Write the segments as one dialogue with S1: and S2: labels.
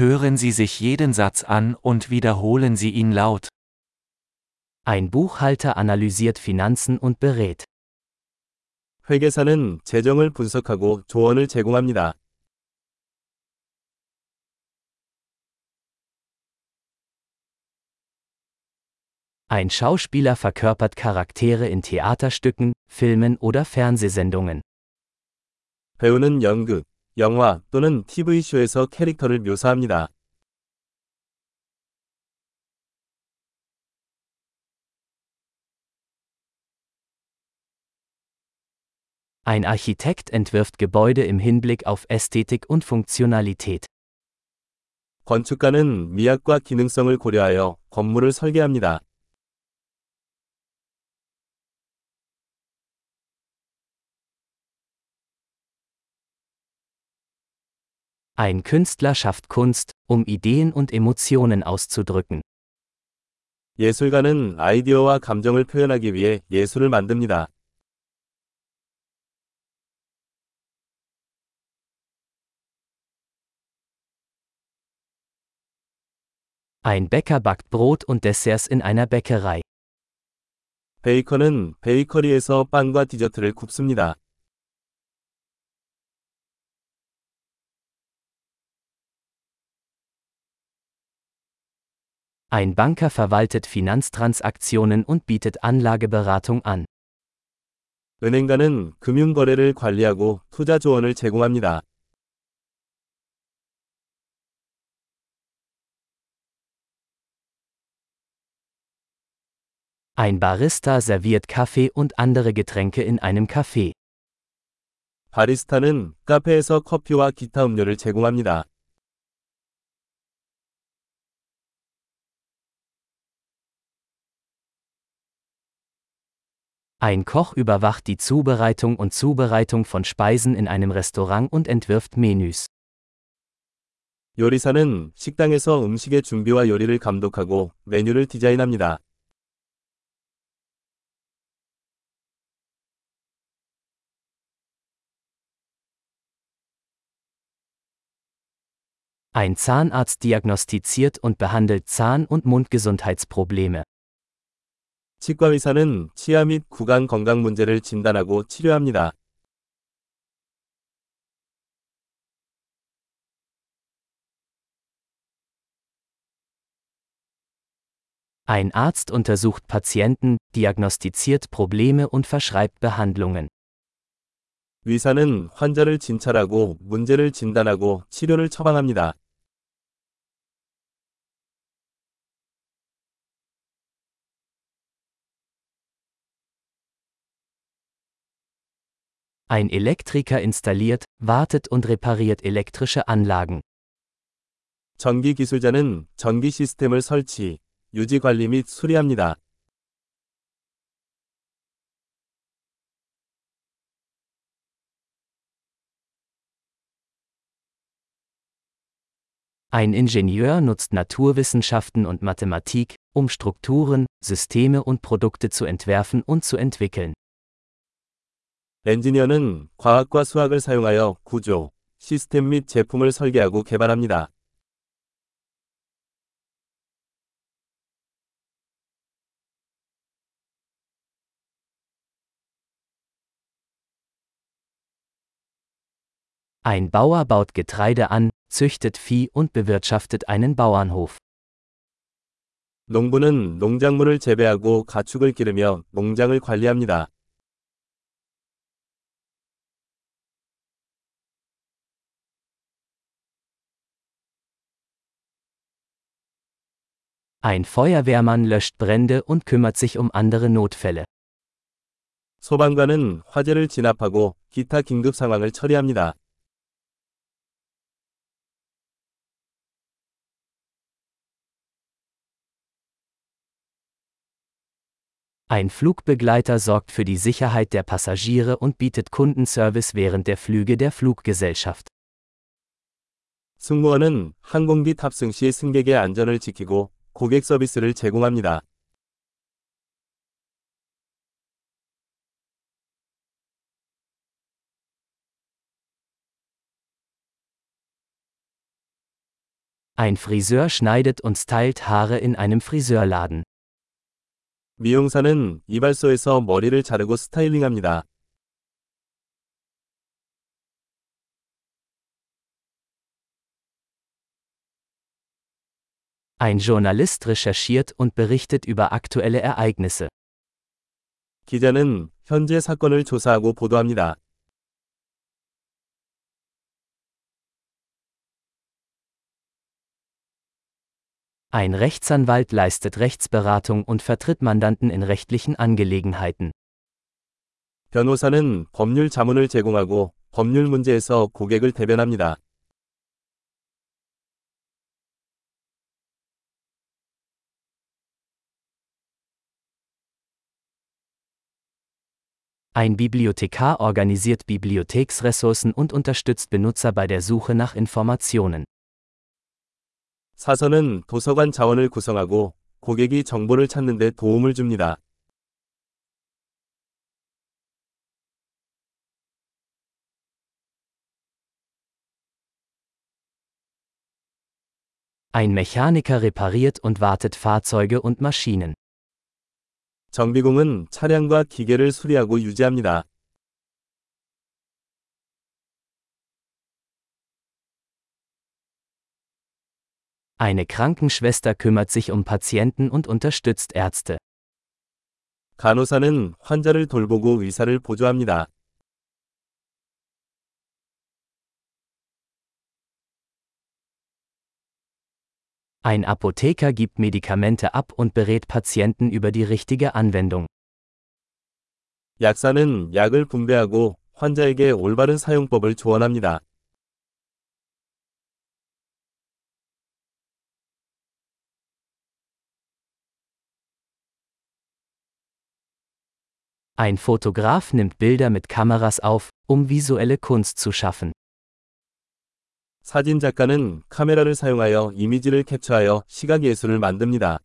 S1: Hören Sie sich jeden Satz an und wiederholen Sie ihn laut.
S2: Ein Buchhalter analysiert Finanzen und berät.
S3: 회계사는 재정을 분석하고 조언을 제공합니다.
S2: Ein Schauspieler verkörpert Charaktere in Theaterstücken, Filmen oder Fernsehsendungen.
S3: 배우는 연극, 영화 또는 TV쇼에서 캐릭터를 묘사합니다.
S2: Ein Architekt entwirft Gebäude im Hinblick auf Ästhetik und Funktionalität.
S3: 건축가는 미학과 기능성을 고려하여 건물을 설계합니다.
S2: Ein Künstler schafft Kunst, um Ideen und Emotionen auszudrücken.
S3: 예술가는 아이디어와 감정을 표현하기 위해 예술을 만듭니다.
S2: Ein Bäcker backt Brot und Desserts in einer Bäckerei.
S3: 베이커는 베이커리에서 빵과 디저트를 굽습니다.
S2: Ein Banker verwaltet Finanztransaktionen und bietet Anlageberatung an.
S3: 은행가는 금융거래를 관리하고 투자 조언을 제공합니다.
S2: Ein Barista serviert Kaffee und andere Getränke in einem Café.
S3: 바리스타는 카페에서 커피와 기타 음료를 제공합니다.
S2: Ein Koch überwacht die Zubereitung und Zubereitung von Speisen in einem Restaurant und entwirft Menüs.
S3: 요리사는 식당에서 음식의 준비와 요리를 감독하고 메뉴를 디자인합니다.
S2: Ein Zahnarzt diagnostiziert und behandelt Zahn- und Mundgesundheitsprobleme.
S3: 치과 의사는 치아 및 구강 건강 문제를 진단하고 치료합니다.
S2: Ein Arzt untersucht Patienten, diagnostiziert Probleme und verschreibt Behandlungen.
S3: 의사는 환자를 진찰하고 문제를 진단하고 치료를 처방합니다.
S2: Ein Elektriker installiert, wartet und repariert elektrische Anlagen.
S3: 전기 기술자는 전기 시스템을 설치, 유지 관리 및 수리합니다.
S2: Ein Ingenieur nutzt Naturwissenschaften und Mathematik, um Strukturen, Systeme und Produkte zu entwerfen und zu entwickeln.
S3: 엔지니어는 과학과 수학을 사용하여 구조, 시스템 및 제품을 설계하고 개발합니다.
S2: Ein Bauer baut Getreide an, züchtet Vieh und bewirtschaftet einen Bauernhof.
S3: 농부는 농작물을 재배하고 가축을 기르며 농장을 관리합니다.
S2: Ein Feuerwehrmann löscht Brände und kümmert sich um andere Notfälle.
S3: 소방관은 화재를 진압하고 기타 긴급 상황을 처리합니다.
S2: Ein Flugbegleiter sorgt für die Sicherheit der Passagiere und bietet Kundenservice während der Flüge der Fluggesellschaft.
S3: 승무원은 항공기 탑승 시 승객의 안전을 지키고 고객 서비스를 제공합니다.
S2: Ein Friseur schneidet und stylt Haare in einem Friseurladen.
S3: 미용사는 이발소에서 머리를 자르고 스타일링합니다.
S2: Ein Journalist recherchiert und berichtet über aktuelle Ereignisse.
S3: 기자는 현재 사건을 조사하고 보도합니다.
S2: Ein Rechtsanwalt leistet Rechtsberatung und vertritt Mandanten in rechtlichen Angelegenheiten.
S3: 변호사는 법률 자문을 제공하고 법률 문제에서 고객을 대변합니다.
S2: Ein Bibliothekar organisiert Bibliotheksressourcen und unterstützt Benutzer bei der Suche nach Informationen.
S3: 사서는 도서관 자원을 구성하고 고객이 정보를 찾는 데 도움을 줍니다.
S2: Ein Mechaniker repariert und wartet Fahrzeuge und Maschinen.
S3: 정비공은 차량과 기계를 수리하고 유지합니다.
S2: Eine Krankenschwester kümmert sich um Patienten und unterstützt Ärzte.
S3: 간호사는 환자를 돌보고 의사를 보조합니다.
S2: Ein Apotheker gibt Medikamente ab und berät Patienten über die richtige Anwendung.
S3: 약사는 약을 분배하고 환자에게 올바른 사용법을 조언합니다.
S2: Ein Fotograf nimmt Bilder mit Kameras auf, um visuelle Kunst zu schaffen.
S3: 사진 작가는 카메라를 사용하여 이미지를 캡처하여 시각 예술을 만듭니다.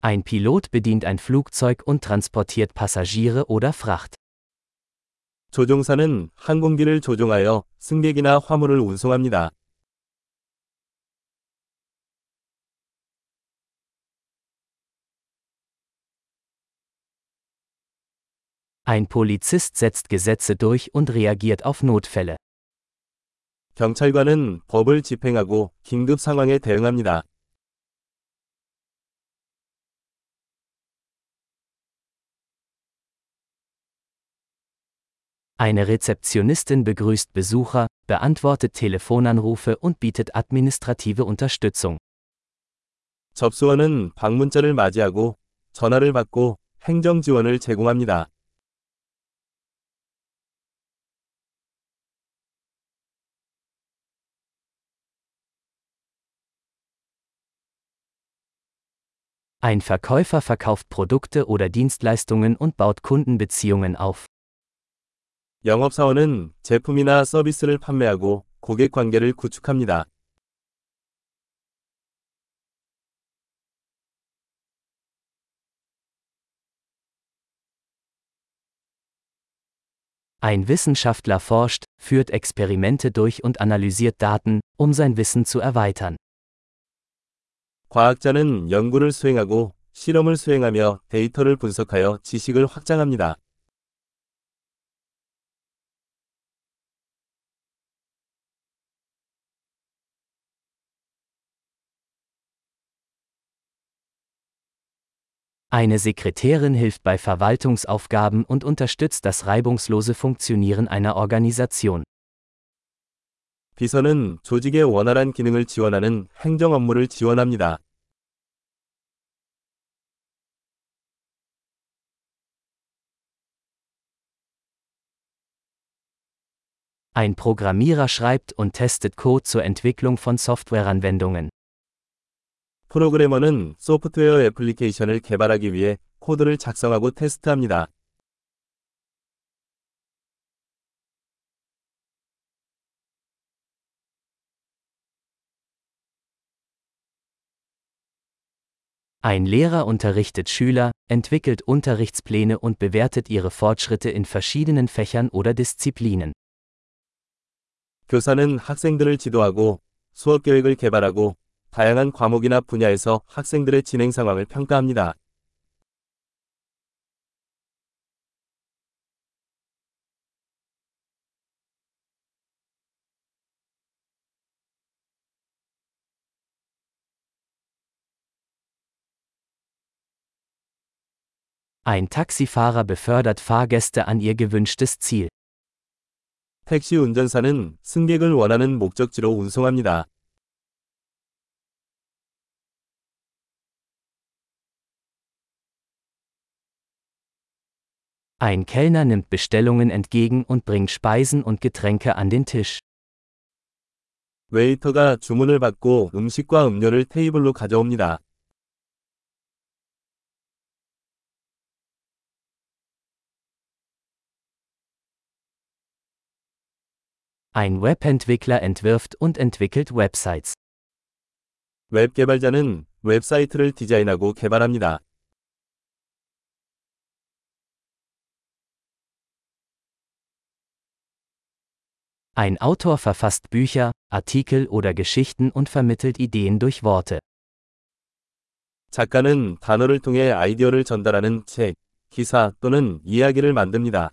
S2: Ein Pilot bedient ein Flugzeug und transportiert Passagiere oder Fracht.
S3: 조종사는 항공기를 조종하여 승객이나 화물을 운송합니다.
S2: Ein Polizist setzt Gesetze durch und reagiert auf Notfälle.
S3: 경찰관은 법을 집행하고 긴급 상황에 대응합니다.
S2: Eine Rezeptionistin begrüßt Besucher, beantwortet Telefonanrufe und bietet administrative Unterstützung.
S3: 접수원은 방문자를 맞이하고 전화를 받고 행정 지원을 제공합니다.
S2: Ein Verkäufer verkauft Produkte oder Dienstleistungen und baut Kundenbeziehungen auf.
S3: 영업사원은 제품이나 서비스를 판매하고 고객 관계를 구축합니다.
S2: Ein Wissenschaftler forscht, führt Experimente durch und analysiert Daten, um sein Wissen zu erweitern.
S3: 과학자는 연구를 수행하고 실험을 수행하며 데이터를 분석하여 지식을 확장합니다.
S2: Eine Sekretärin hilft bei Verwaltungsaufgaben und unterstützt das reibungslose Funktionieren einer Organisation.
S3: 비서는 조직의 원활한 기능을 지원하는 행정 업무를 지원합니다.
S2: Ein Programmierer schreibt und testet Code zur Entwicklung von Softwareanwendungen.
S3: 프로그래머는 소프트웨어 애플리케이션을 개발하기 위해 코드를 작성하고 테스트합니다.
S2: Ein Lehrer unterrichtet Schüler, entwickelt Unterrichtspläne und bewertet ihre Fortschritte in verschiedenen Fächern oder Disziplinen.
S3: 교사는 학생들을 지도하고 수업 계획을 개발하고 다양한 과목이나 분야에서 학생들의 진행 상황을 평가합니다.
S2: Ein Taxifahrer befördert Fahrgäste an ihr gewünschtes Ziel.
S3: 택시 운전사는 승객을 원하는 목적지로 운송합니다.
S2: Ein Kellner nimmt Bestellungen entgegen und bringt Speisen und Getränke an den Tisch.
S3: 웨이터가 주문을 받고 음식과 음료를 테이블로 가져옵니다.
S2: Ein Webentwickler entwirft und entwickelt Websites.
S3: 웹 개발자는 웹사이트를 디자인하고 개발합니다.
S2: Ein Autor verfasst Bücher, Artikel oder Geschichten und vermittelt Ideen durch Worte.
S3: 작가는 단어를 통해 아이디어를 전달하는 책, 기사 또는 이야기를 만듭니다.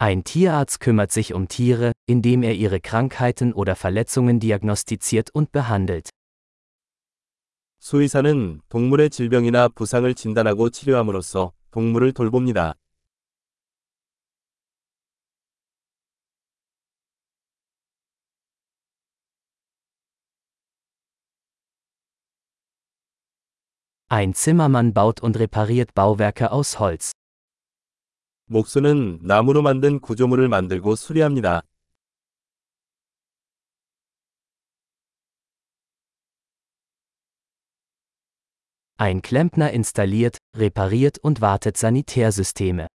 S2: Ein Tierarzt kümmert sich um Tiere, indem er ihre Krankheiten oder Verletzungen diagnostiziert und behandelt.
S3: 수의사는 동물의 질병이나 부상을 진단하고 치료함으로써 동물을 돌봅니다.
S2: Ein Zimmermann baut und repariert Bauwerke aus Holz.
S3: 목수는 나무로 만든 구조물을 만들고 수리합니다.
S2: Ein Klempner installiert, repariert und wartet Sanitärsysteme.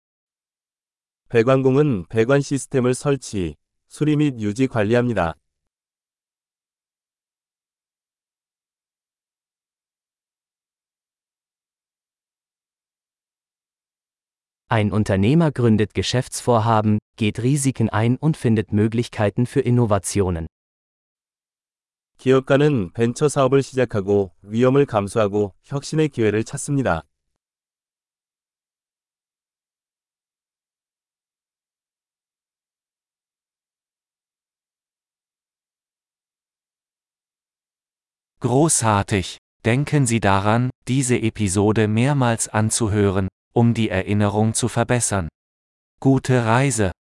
S3: 배관공은 배관 시스템을 설치, 수리 및 유지 관리합니다.
S2: Ein Unternehmer gründet Geschäftsvorhaben, geht Risiken ein und findet Möglichkeiten für Innovationen.
S3: 기업가는 벤처 사업을 시작하고 위험을 감수하고 혁신의 기회를 찾습니다.
S1: Großartig! Denken Sie daran, diese Episode mehrmals anzuhören, um die Erinnerung zu verbessern. Gute Reise!